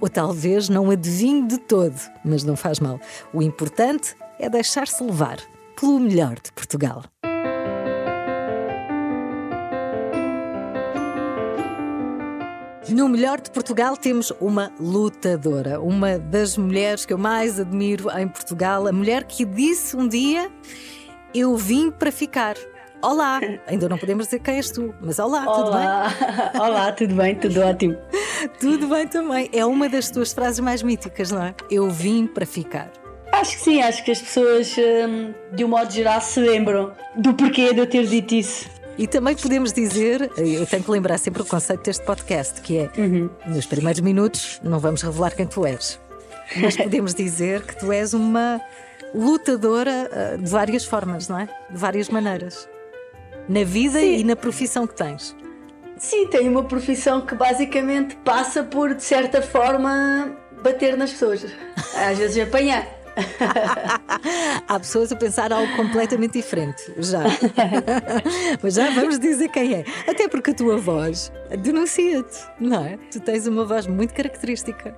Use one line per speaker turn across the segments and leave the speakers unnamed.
ou talvez não adivinhe de todo, mas não faz mal. O importante é deixar-se levar pelo melhor de Portugal. No Melhor de Portugal temos uma lutadora, uma das mulheres que eu mais admiro em Portugal, a mulher que disse um dia: Eu vim para ficar. Olá, ainda não podemos dizer quem és tu, mas olá, olá. tudo bem?
Olá, tudo bem? Tudo ótimo.
tudo bem também. É uma das tuas frases mais míticas, não é? Eu vim para ficar.
Acho que sim, acho que as pessoas, hum, de um modo geral, se lembram do porquê de eu ter dito isso.
E também podemos dizer, eu tenho que lembrar sempre o conceito deste podcast, que é uhum. nos primeiros minutos não vamos revelar quem tu és. Mas podemos dizer que tu és uma lutadora uh, de várias formas, não é? De várias maneiras. Na vida Sim. e na profissão que tens.
Sim, tenho uma profissão que basicamente passa por, de certa forma, bater nas pessoas. Às vezes apanhar.
Há pessoas a pensar algo completamente diferente, já. Mas já vamos dizer quem é. Até porque a tua voz denuncia-te, não é? Tu tens uma voz muito característica.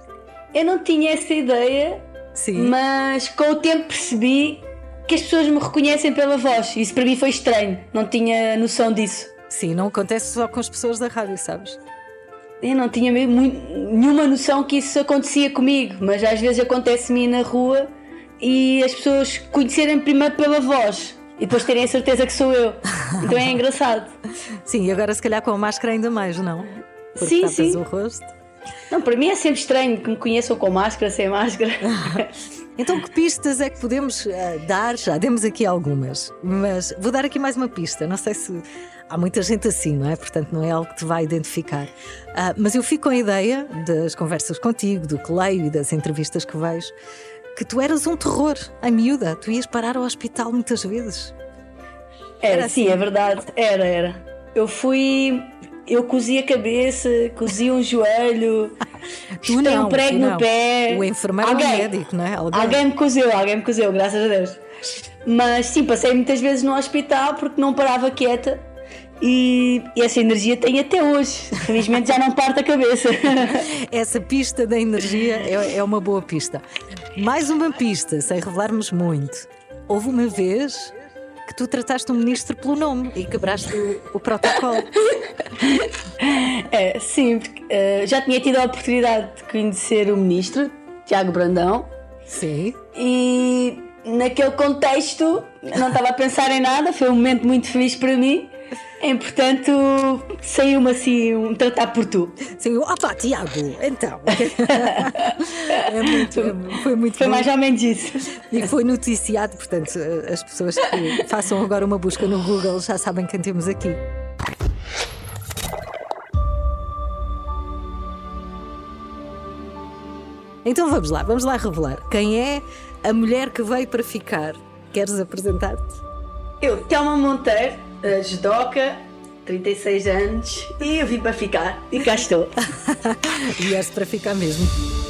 Eu não tinha essa ideia, Sim. mas com o tempo percebi que as pessoas me reconhecem pela voz. Isso para mim foi estranho, não tinha noção disso.
Sim, não acontece só com as pessoas da rádio, sabes?
Eu não tinha mesmo nenhuma noção que isso acontecia comigo, mas às vezes acontece-me na rua e as pessoas conhecerem primeiro pela voz e depois terem a certeza que sou eu. Então é engraçado.
sim, e agora se calhar com a máscara ainda mais, não? Porque
sim, sim.
o rosto.
Não, para mim é sempre estranho que me conheçam com máscara, sem máscara.
então, que pistas é que podemos uh, dar? Já demos aqui algumas, mas vou dar aqui mais uma pista. Não sei se há muita gente assim, não é? Portanto, não é algo que te vai identificar. Uh, mas eu fico com a ideia das conversas contigo, do que leio e das entrevistas que vejo, que tu eras um terror, a miúda. Tu ias parar ao hospital muitas vezes.
Era, era sim, assim. é verdade. Era, era. Eu fui. Eu cozi a cabeça, cozi um joelho,
tu não,
um prego no
não.
pé.
O enfermeiro alguém, é o médico, não é?
Alguém. alguém me cozeu, alguém me cozeu, graças a Deus. Mas sim, passei muitas vezes no hospital porque não parava quieta e, e, essa energia tem até hoje. Felizmente já não parte a cabeça.
essa pista da energia é, é uma boa pista. Mais uma pista, sem revelarmos muito. Houve uma vez que tu trataste um ministro pelo nome e quebraste o, o protocolo.
É, sim, porque, uh, já tinha tido a oportunidade de conhecer o ministro, Tiago Brandão.
Sim.
E naquele contexto não estava a pensar em nada, foi um momento muito feliz para mim. É, portanto, saiu-me assim um tratar por tu.
Sim, opa, Tiago, então. é muito, foi muito
Foi bom. mais ou menos isso.
E foi noticiado, portanto, as pessoas que façam agora uma busca no Google já sabem quem temos aqui. Então vamos lá, vamos lá revelar. Quem é a mulher que veio para ficar? Queres apresentar-te?
Eu, Thelma Monteiro judoca, 36 anos, e eu vim para ficar. E cá estou.
Vieste para ficar mesmo.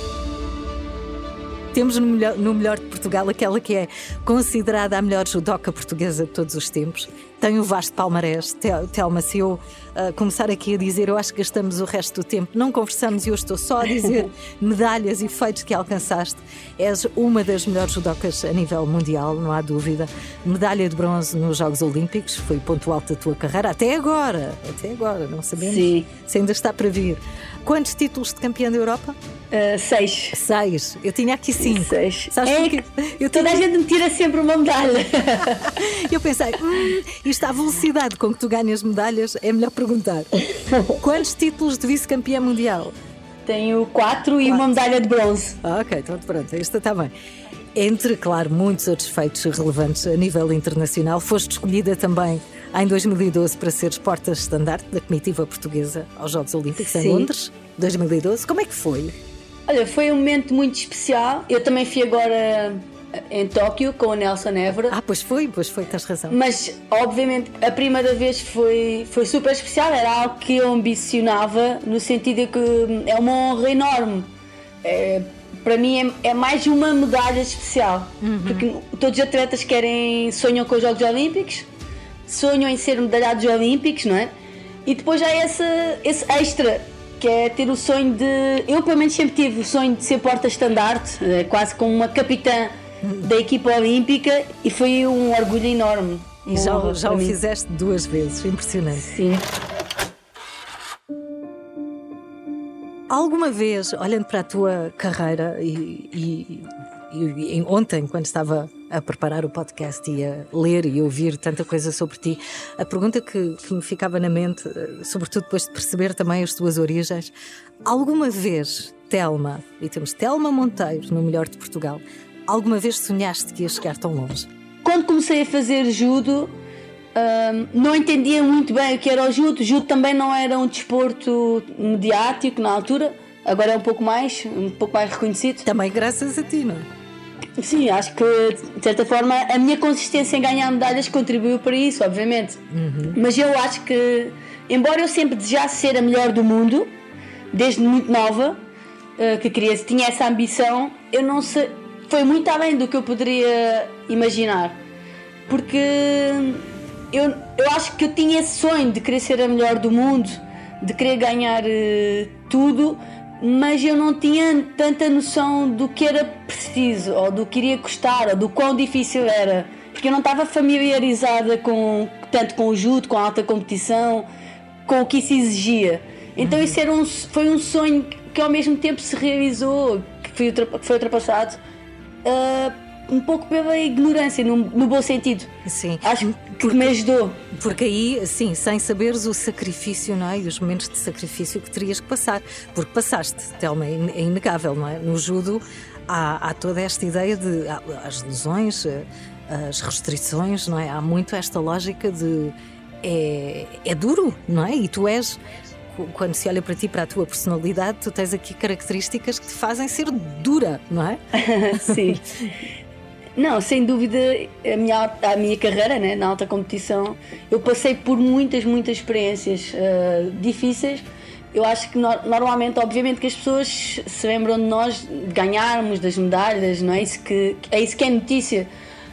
Temos no melhor, no melhor de Portugal aquela que é considerada a melhor judoca portuguesa de todos os tempos tem o vasto palmarés. Telma, se eu uh, começar aqui a dizer, eu acho que gastamos o resto do tempo, não conversamos e eu estou só a dizer medalhas e feitos que alcançaste. És uma das melhores judocas a nível mundial, não há dúvida. Medalha de bronze nos Jogos Olímpicos, foi ponto alto da tua carreira, até agora, até agora, não sabemos Sim. se ainda está para vir. Quantos títulos de campeã da Europa?
Uh, seis.
Seis. Eu tinha aqui cinco.
Seis. Sabes é porque eu toda tinha... a gente me tira sempre uma medalha.
eu pensei, hum, isto à velocidade com que tu ganhas medalhas é melhor perguntar. Quantos títulos de vice-campeã mundial?
Tenho quatro, quatro, e uma medalha de bronze.
Ah, ok, então pronto, isto está bem. Entre, claro, muitos outros feitos relevantes a nível internacional, foste escolhida também em 2012 para seres porta-estandarte da comitiva portuguesa aos Jogos Olímpicos Sim. em Londres, 2012. Como é que foi?
Olha, foi um momento muito especial. Eu também fui agora eh, em Tóquio com o Nelson Évora.
Ah, pois foi, pois foi, tens razão.
Mas, obviamente, a primeira vez foi, foi super especial. Era algo que eu ambicionava, no sentido de que é uma honra enorme. É, para mim é, é, mais uma medalha especial. Uhum. Porque todos os atletas querem, sonham com os Jogos Olímpicos, sonham em ser medalhados olímpicos, não é? E depois há esse, esse extra que é ter o sonho de. Eu, pelo menos, sempre tive o sonho de ser porta-estandarte, eh, quase como uma capitã da equipa olímpica, e foi um orgulho enorme.
E já, já o mim. fizeste duas vezes, impressionante.
Sim.
Alguma vez, olhando para a tua carreira e, e, e ontem, quando estava a preparar o podcast e a ler e ouvir tanta coisa sobre ti, a pergunta que, que, me ficava na mente, eh, sobretudo depois de perceber também as tuas origens, alguma vez, Telma, e temos Telma Monteiro no Melhor de Portugal, alguma vez sonhaste que ia chegar tão longe?
Quando comecei a fazer judo, não entendia muito bem o que era o judo. Judo também não era um desporto mediático na altura. Agora é um pouco mais, um pouco mais reconhecido.
Também graças a ti, não é?
Sim, acho que de certa forma a minha consistência em ganhar medalhas contribuiu para isso, obviamente. Uhum. Mas eu acho que, embora eu sempre desejasse ser a melhor do mundo, desde muito nova, eh, que queria, tinha essa ambição, eu não sei, foi muito além do que eu poderia imaginar. Porque eu, eu acho que eu tinha esse sonho de querer ser a melhor do mundo, de querer ganhar uh, tudo, mas eu não tinha tanta noção do que era preciso, ou do que iria custar, ou do quão difícil era, porque eu não estava familiarizada com tanto com o judo, com a alta competição, com o que isso exigia. Então uhum. isso era um, foi um sonho que ao mesmo tempo se realizou, que foi, ultrapassado. Uh, um pouco pela ignorância, no, no bom sentido.
Sim.
Acho que me ajudou.
Porque aí, sim, sem saberes o sacrifício, não é? E os momentos de sacrifício que terias que passar. Porque passaste, Telma, é, é inegável, não é? No judo há, há toda esta ideia de. as lesões, eh, as restrições, não é? Há muito esta lógica de. É, é duro, não é? E tu és quando se olha para ti, para a tua personalidade, tu tens aqui características que te fazem ser dura, não é?
Sim. Não, sem dúvida, a minha, a minha carreira né, na alta competição, eu passei por muitas, muitas experiências uh, difíceis. Eu acho que no, normalmente, obviamente, que as pessoas se lembram de nós de ganharmos, das medalhas, não é isso que é isso que é notícia,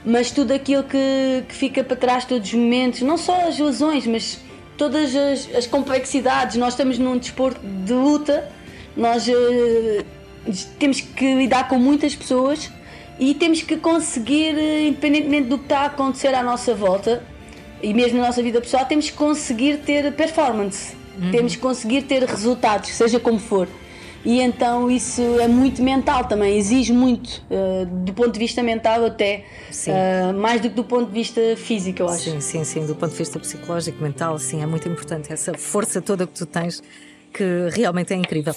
mas tudo aquilo que, que fica para trás, todos os momentos, não só as lesões, mas todas as, as complexidades. Nós estamos num desporto de luta, nós uh, temos que lidar com muitas pessoas e temos que conseguir, eh, independentemente do que está a acontecer à nossa volta e mesmo na nossa vida pessoal, temos que conseguir ter performance, uhum. temos que conseguir ter resultados, seja como for. E então isso é muito mental também, exige muito, uh, do ponto de vista mental até, uh, mais do que do ponto de vista físico, eu acho.
Sim, sim, sim, do ponto de vista psicológico, mental, sim, é muito importante essa força toda que tu tens, que realmente é incrível.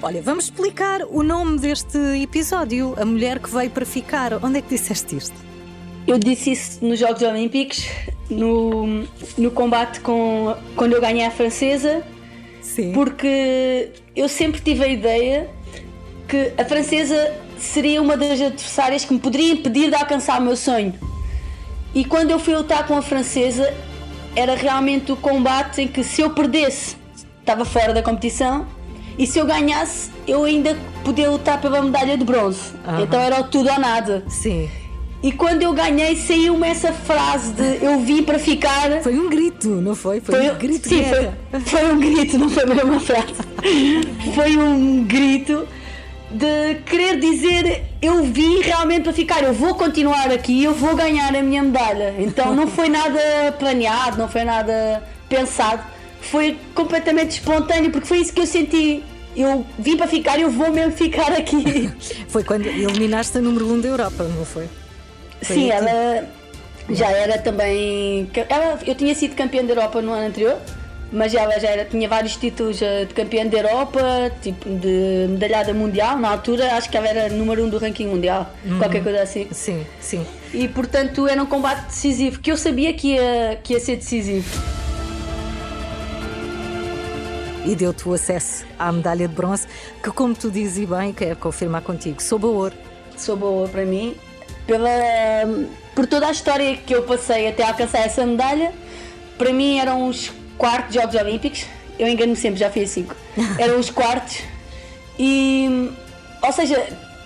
Olha, vamos explicar o nome deste episódio, A Mulher que Veio para Ficar. Onde é que disseste isto?
Eu disse isso nos Jogos Olímpicos, no, no combate com quando eu ganhei a francesa, Sim. porque eu sempre tive a ideia que a francesa seria uma das adversárias que me poderia impedir de alcançar o meu sonho. E quando eu fui lutar com a francesa, era realmente o combate em que se eu perdesse, estava fora da competição e se eu ganhasse, eu ainda podia lutar pela medalha de bronze.
Aham.
Então era tudo ou nada.
Sim.
E quando eu ganhei, saiu-me essa frase de eu vim para ficar.
Foi um grito, não foi? Foi, um grito
sim, foi, foi um grito, não foi mesmo uma frase. Foi um grito de querer dizer eu vim realmente para ficar, eu vou continuar aqui, eu vou ganhar a minha medalha. Então não foi nada planeado, não foi nada pensado, foi completamente espontâneo, porque foi isso que eu senti. Eu vim para ficar, eu vou mesmo ficar aqui.
Foi quando eliminaste a número 1 um da Europa, não foi? Foi
Sim, ela já era também. Ela, eu tinha sido campeã da Europa no ano anterior, mas ela já era, tinha vários títulos eh, de campeã da Europa, tipo de medalhada mundial. Na altura, acho que ela era número um do ranking mundial,
Uhum.
qualquer coisa assim.
Sim, sim.
E portanto era um combate decisivo, que eu sabia que ia, que ia ser decisivo.
E deu-te o acesso à medalha de bronze, que, como tu dizes e bem, quero confirmar contigo, soube a ouro.
Sou boa para mim, pela, por toda a história que eu passei até alcançar essa medalha. Para mim eram os quartos Jogos Olímpicos, eu engano-me sempre, já fui a cinco. Eram os quartos. E, ou seja,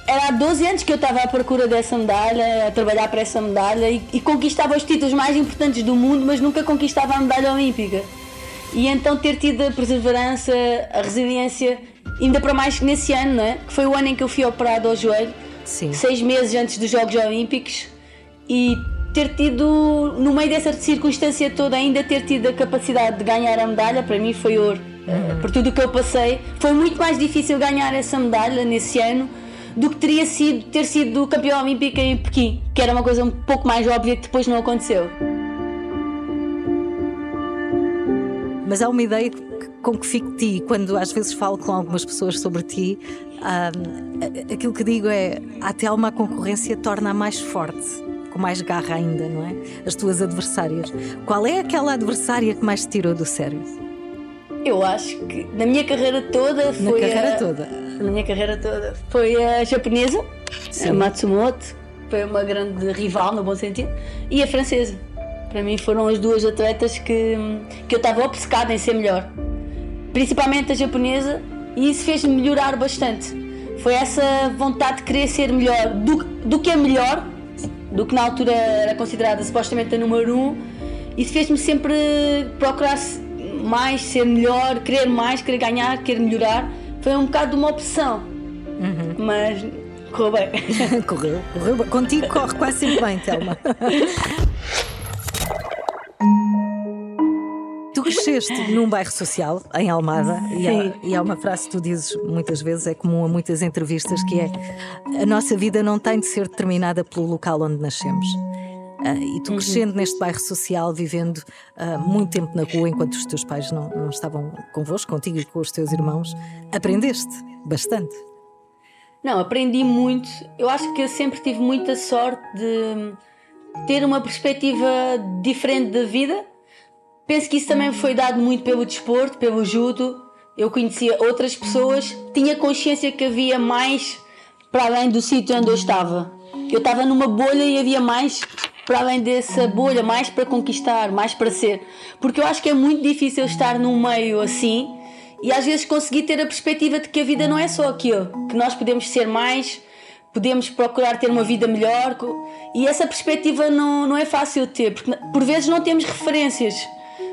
era há 12 anos que eu estava à procura dessa medalha, a trabalhar para essa medalha e, e conquistava os títulos mais importantes do mundo, mas nunca conquistava a medalha olímpica. E então ter tido a perseverança, a resiliência, ainda para mais que nesse ano, não é? que foi o ano em que eu fui operado ao joelho,
Sim.
seis meses antes dos Jogos Olímpicos, e ter tido, no meio dessa circunstância toda, ainda ter tido a capacidade de ganhar a medalha, para mim foi ouro. Eh, Por tudo o que eu passei, foi muito mais difícil ganhar essa medalha nesse ano do que teria sido ter sido campeão olímpico em Pequim, que era uma coisa um pouco mais óbvia que depois não aconteceu.
Mas há uma ideia com que fico de ti, quando às vezes falo com algumas pessoas sobre ti, a- aquilo que digo é: a Telma a concorrência torna-a mais forte, com mais garra ainda, não é? As tuas adversárias. Qual é aquela adversária que mais te tirou do sério?
Eu acho que na minha carreira toda foi.
carreira
a-
toda.
Na minha carreira toda. Foi a japonesa,
Sim.
a Matsumoto, foi uma grande rival no bom sentido, e a francesa. Para mim foram as duas atletas que, que eu estava obcecada em ser melhor. Principalmente a japonesa, e isso fez-me melhorar bastante. Foi essa vontade de querer ser melhor do, do que é melhor, do que na altura era considerada supostamente a número um, isso fez-me sempre procurar mais, ser melhor, querer mais, querer ganhar, querer melhorar. Foi um bocado uma opção, mas correu bem.
correu, correu. bem. Contigo corre quase sempre bem, Telma. cresceste num bairro social, em Almada, e há, e há uma frase que tu dizes muitas vezes, é comum a muitas entrevistas, que é a nossa vida não tem de ser determinada pelo local onde nascemos. Ah, e tu crescendo neste bairro social, vivendo ah, muito tempo na rua, enquanto os teus pais não, não estavam convosco, contigo e com os teus irmãos, aprendeste bastante.
Não, aprendi muito. Eu acho que eu sempre tive muita sorte de ter uma perspectiva diferente da vida. Penso que isso também foi dado muito pelo desporto, pelo judo. Eu conhecia outras pessoas, tinha consciência que havia mais para além do sítio onde eu estava. Eu estava numa bolha e havia mais para além dessa bolha, mais para conquistar, mais para ser. Porque eu acho que é muito difícil estar num meio assim e às vezes conseguir ter a perspectiva de que a vida não é só aquilo, que nós podemos ser mais, podemos procurar ter uma vida melhor e essa perspectiva não, não é fácil de ter, porque por vezes não temos referências.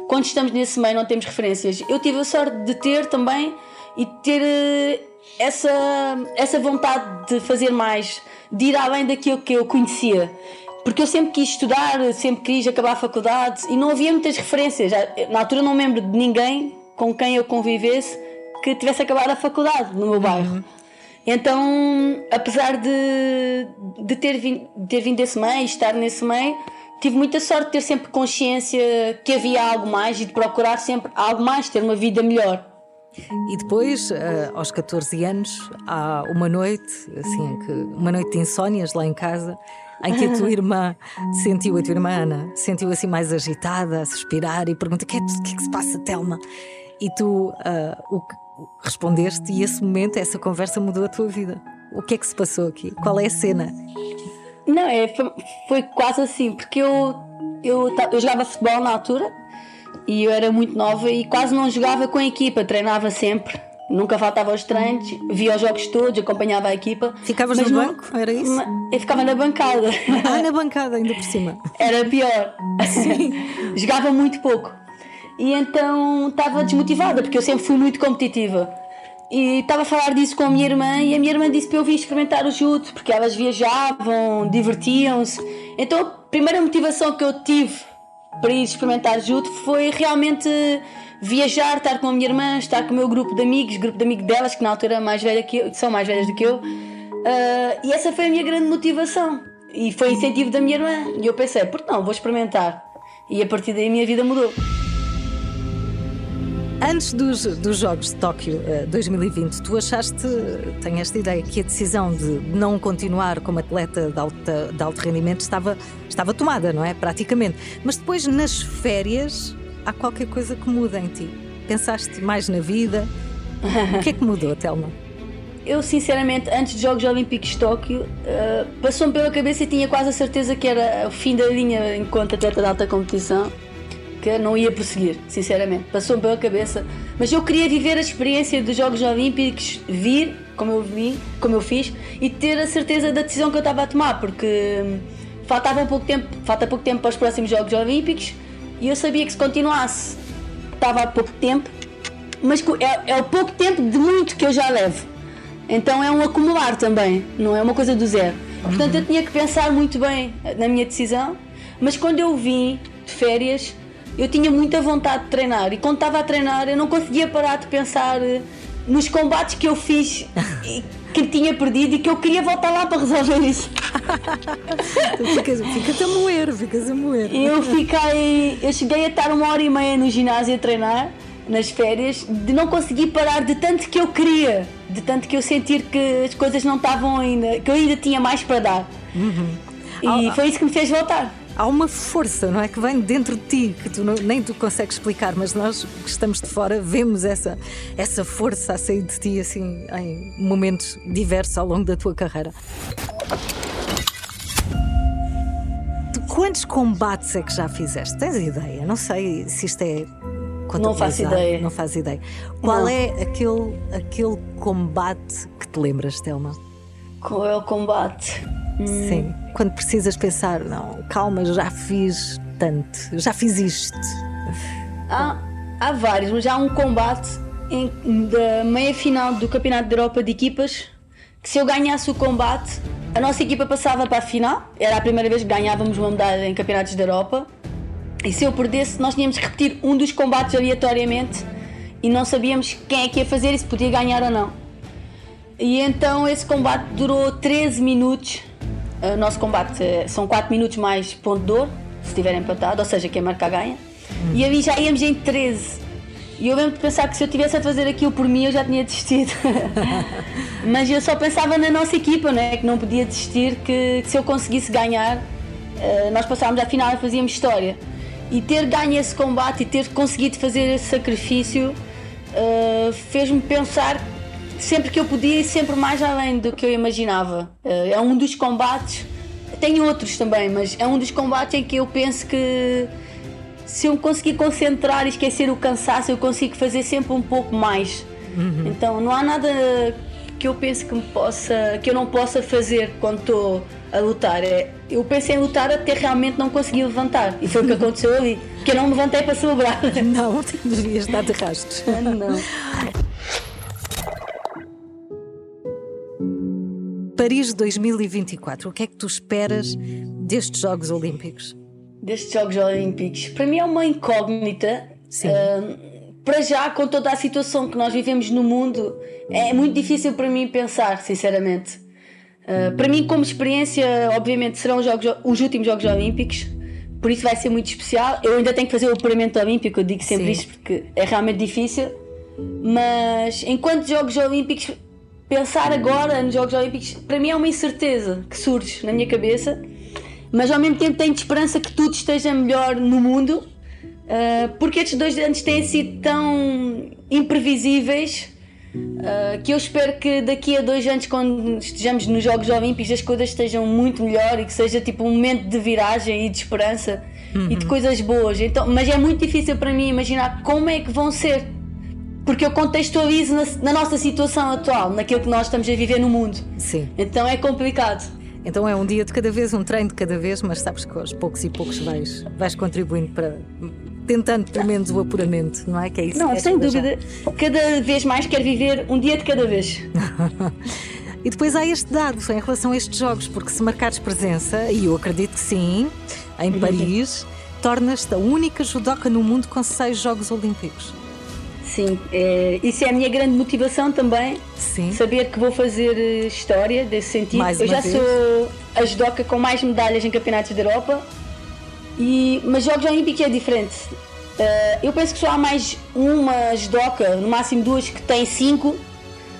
Quando estamos nesse meio não temos referências. Eu tive a sorte de ter também e ter eh, essa, essa vontade de fazer mais, de ir além daquilo que eu conhecia. Porque eu sempre quis estudar, sempre quis acabar a faculdade e não havia muitas referências. Já- Na altura não me lembro de ninguém com quem eu convivesse que tivesse acabado a faculdade no meu bairro. Então, apesar de, de, ter vindo, de ter vindo desse meio, estar nesse meio, tive muita sorte de ter sempre consciência que havia algo mais e de procurar sempre algo mais, ter uma vida melhor.
E depois, eh, aos 14 anos, há uma noite, assim, uma noite de insónias lá em casa, em que a tua irmã sentiu, a tua irmã Ana, sentiu assim mais agitada, a suspirar e pergunta: o que, é, que é que se passa, Telma? E tu ah, o respondeste, e esse momento, essa conversa mudou a tua vida. O que é que se passou aqui? Qual é a cena?
Não, é, foi, foi quase assim, porque eu, eu, eu jogava futebol na altura e eu era muito nova e quase não jogava com a equipa, treinava sempre Nunca faltava aos treinos, via os jogos todos, acompanhava a equipa.
Ficavas no
não-
banco? Era isso?
Eu ficava na bancada.
Ah, na bancada, ainda por cima.
Era pior. Jogava muito pouco. E então estava desmotivada, porque eu sempre fui muito competitiva. E estava a falar disso com a minha irmã e a minha irmã disse para eu vir experimentar o judo, porque elas viajavam, divertiam-se. Então a primeira motivação que eu tive para ir experimentar judo foi realmente viajar, estar com a minha irmã, estar com o meu grupo de amigos, grupo de amigos delas, que na altura é mais velha que eu, são mais velhas do que eu. Ah, e essa foi a minha grande motivação. E foi incentivo da minha irmã. E eu pensei, por que não, vou experimentar. E a partir daí a minha vida mudou.
Antes dos, dos Jogos de Tóquio eh, 2020, tu achaste, tenho esta ideia, que a decisão de não continuar como atleta de, alta, de alto rendimento estava, estava tomada, não é? Praticamente. Mas depois, nas férias, há qualquer coisa que muda em ti. Pensaste mais na vida? O que é que mudou, Telma?
Eu, sinceramente, antes dos Jogos Olímpicos de Tóquio, ah, passou-me pela cabeça e tinha quase a certeza que era o fim da linha enquanto atleta de alta competição, eu não ia prosseguir, sinceramente. Passou-me pela cabeça. Mas eu queria viver a experiência dos Jogos Olímpicos, vir, como eu vi, como eu fiz, e ter a certeza da decisão que eu estava a tomar, porque hum, faltava pouco tempo, falta pouco tempo para os próximos Jogos Olímpicos, e eu sabia que se continuasse, estava há pouco tempo, mas é, é o pouco tempo de muito que eu já levo. Então é um acumular também, não é uma coisa do zero. Portanto, eu tinha que pensar muito bem na minha decisão, mas quando eu vim de férias, eu tinha muita vontade de treinar e quando estava a treinar, eu não conseguia parar de pensar eh, nos combates que eu fiz e que tinha perdido e que eu queria voltar lá para resolver isso.
Ficas, ficas a moer, ficas a moer.
Eu fiquei. Eu cheguei a estar uma hora e meia no ginásio a treinar, nas férias, de não conseguir parar de tanto que eu queria, de tanto que eu sentir que as coisas não estavam ainda, que eu ainda tinha mais para dar. E
Ah,
foi isso que me fez voltar.
Há uma força, não é? Que vem dentro de ti, que tu não- nem tu consegues explicar, mas nós que estamos de fora vemos essa, essa força a sair de ti assim em momentos diversos ao longo da tua carreira. Tu quantos combates é que já fizeste? Tens ideia? Não sei se isto é.
Não faço ideia.
Não faz ideia. Qual
Não.
é aquele, aquele combate que te lembras, Telma?
Qual é o combate?
Sim. Quando precisas pensar, não, calma, já fiz tanto, já fiz isto.
Há, há vários, mas há um combate em, da meia final do Campeonato da Europa de equipas que se eu ganhasse o combate, a nossa equipa passava para a final. Era a primeira vez que ganhávamos uma medalha em campeonatos da Europa. E se eu perdesse, nós tínhamos que repetir um dos combates aleatoriamente e não sabíamos quem é que ia fazer e se podia ganhar ou não. E então esse combate durou 13 minutos. O nosso combate eh, são 4 minutos mais ponto de ouro, se estiver empatado, ou seja, quem marca ganha. E ali já íamos em 13. E eu lembro de pensar que se eu tivesse a fazer aquilo por mim eu já tinha desistido. Mas eu só pensava na nossa equipa, né? que não podia desistir, que, que se eu conseguisse ganhar, eh, nós passávamos à final e fazíamos história. E ter ganho esse combate e ter conseguido fazer esse sacrifício eh, fez-me pensar sempre que eu podia ir sempre mais além do que eu imaginava. Eh, é um dos combates, tenho outros também, mas é um dos combates em que eu penso que se eu conseguir concentrar e esquecer o cansaço, eu consigo fazer sempre um pouco mais. Então não há nada que eu pense que me possa, que eu não possa fazer quando estou a lutar. É, eu pensei em lutar até realmente não conseguir levantar. E foi o que aconteceu ali. Porque eu não me levantei para celebrar.
Não, devias estar de rastros.
não.
Paris 2024, o que é que tu esperas destes Jogos Olímpicos?
destes Jogos Olímpicos. Para mim é uma incógnita.
Sim.
Ah, para já, com toda a situação que nós vivemos no mundo, é muito difícil para mim pensar, sinceramente. Ah, para mim, como experiência, obviamente serão os, jogos, os últimos Jogos Olímpicos, por isso vai ser muito especial. Eu ainda tenho que fazer o apuramento olímpico, eu digo sempre
Sim.
isto porque é realmente difícil. Mas enquanto Jogos Olímpicos, pensar agora nos Jogos Olímpicos, para mim é uma incerteza que surge na minha cabeça mas ao mesmo tempo tenho esperança que tudo esteja melhor no mundo, ah, porque estes dois anos têm sido tão imprevisíveis ah, que eu espero que daqui a dois anos, quando estejamos nos Jogos Olímpicos, as coisas estejam muito melhor e que seja tipo um momento de viragem e de esperança e de coisas boas. Então, mas é muito difícil para mim imaginar como é que vão ser. Porque eu contextualizo na, na, nossa situação atual, naquilo que nós estamos a viver no mundo.
Sim.
Então é complicado.
Então é um dia de cada vez, um treino de cada vez, mas sabes que aos poucos e poucos vais, vais contribuindo para. Tentando pelo menos o apuramento, não é? Que é isso
Não,
que
sem dúvida. Cada vez mais quero viver um dia de cada vez.
e depois há este dado em relação a estes jogos, porque se marcares presença, e eu acredito que sim, em uhum. Paris, tornas-te a única judoca no mundo com seis Jogos Olímpicos.
Sim, é, isso é a minha grande motivação também.
Sim.
Saber que vou fazer eh, história desse sentido.
Mais
eu já
vez.
sou a judoca com mais medalhas em campeonatos da Europa, e, mas Jogos Olímpicos é diferente. Uh, eu penso que só há mais uma judoca, no máximo duas, que tem cinco,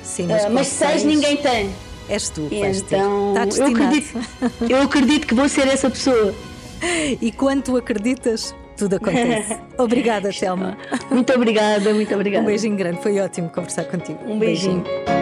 Sim, mas, uh,
mas seis, seis ninguém tem.
És tu,
então, eu acredito, eu acredito que vou ser essa pessoa.
E quando tu acreditas, tudo acontece. Obrigada, Selma.
Muito obrigada, muito obrigada.
Um beijinho grande, foi ótimo conversar contigo.
Um beijinho. beijinho.